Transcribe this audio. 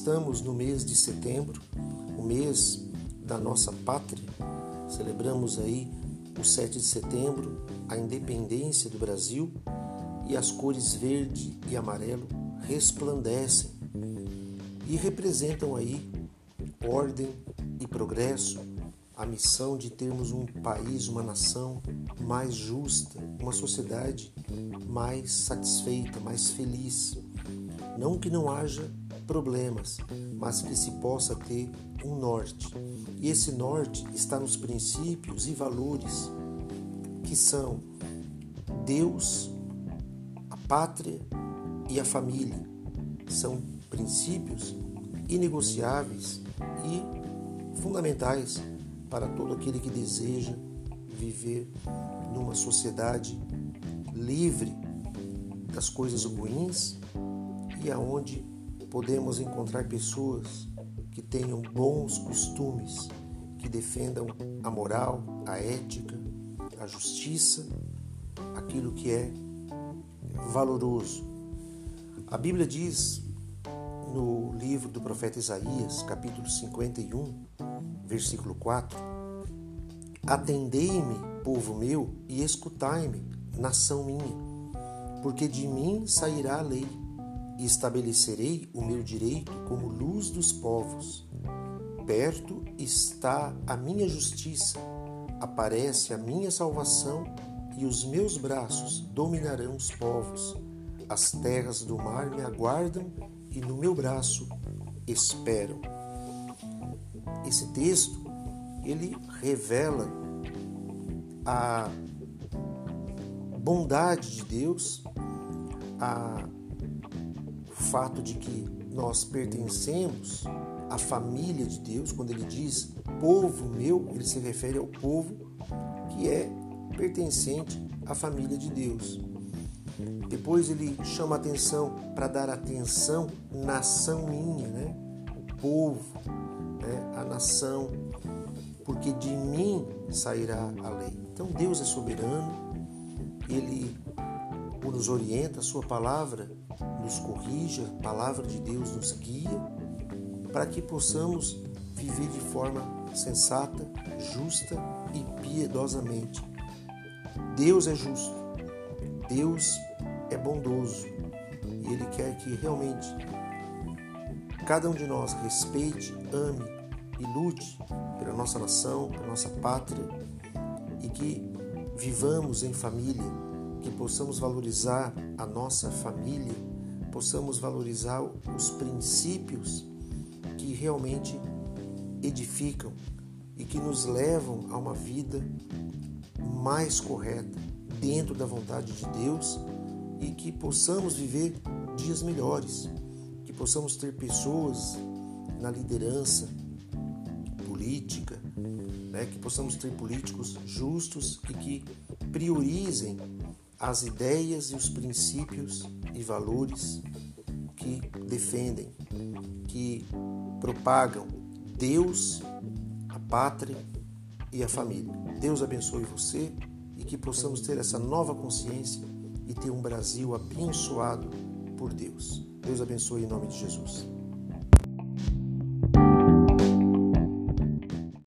Estamos no mês de setembro, o mês da nossa pátria. Celebramos aí o 7 de setembro, a independência do Brasil, e as cores verde e amarelo resplandecem e representam aí ordem e progresso, a missão de termos um país, uma nação mais justa, uma sociedade mais satisfeita, mais feliz. Não que não haja problemas, mas que se possa ter um norte. E esse norte está nos princípios e valores que são Deus, a pátria e a família. São princípios inegociáveis e fundamentais para todo aquele que deseja viver numa sociedade livre das coisas ruins e aonde podemos encontrar pessoas que tenham bons costumes, que defendam a moral, a ética, a justiça, aquilo que é valoroso. A Bíblia diz no livro do profeta Isaías, capítulo 51, versículo 4: Atendei-me, povo meu, e escutai-me, nação minha, porque de mim sairá a lei e estabelecerei o meu direito como luz dos povos. Perto está a minha justiça, aparece a minha salvação, e os meus braços dominarão os povos. As terras do mar me aguardam e no meu braço esperam. Esse texto ele revela a bondade de Deus, a fato de que nós pertencemos à família de Deus, quando ele diz povo meu, ele se refere ao povo que é pertencente à família de Deus. Depois ele chama atenção para dar atenção nação minha, né? O povo, né? a nação, porque de mim sairá a lei. Então Deus é soberano, ele nos orienta, a sua palavra nos corrige, a palavra de Deus nos guia para que possamos viver de forma sensata, justa e piedosamente. Deus é justo, Deus é bondoso e Ele quer que realmente cada um de nós respeite, ame e lute pela nossa nação, pela nossa pátria e que vivamos em família, que possamos valorizar a nossa família possamos valorizar os princípios que realmente edificam e que nos levam a uma vida mais correta dentro da vontade de Deus e que possamos viver dias melhores, que possamos ter pessoas na liderança política, né, que possamos ter políticos justos e que priorizem as ideias e os princípios e valores que defendem, que propagam Deus, a pátria e a família. Deus abençoe você e que possamos ter essa nova consciência e ter um Brasil abençoado por Deus. Deus abençoe em nome de Jesus.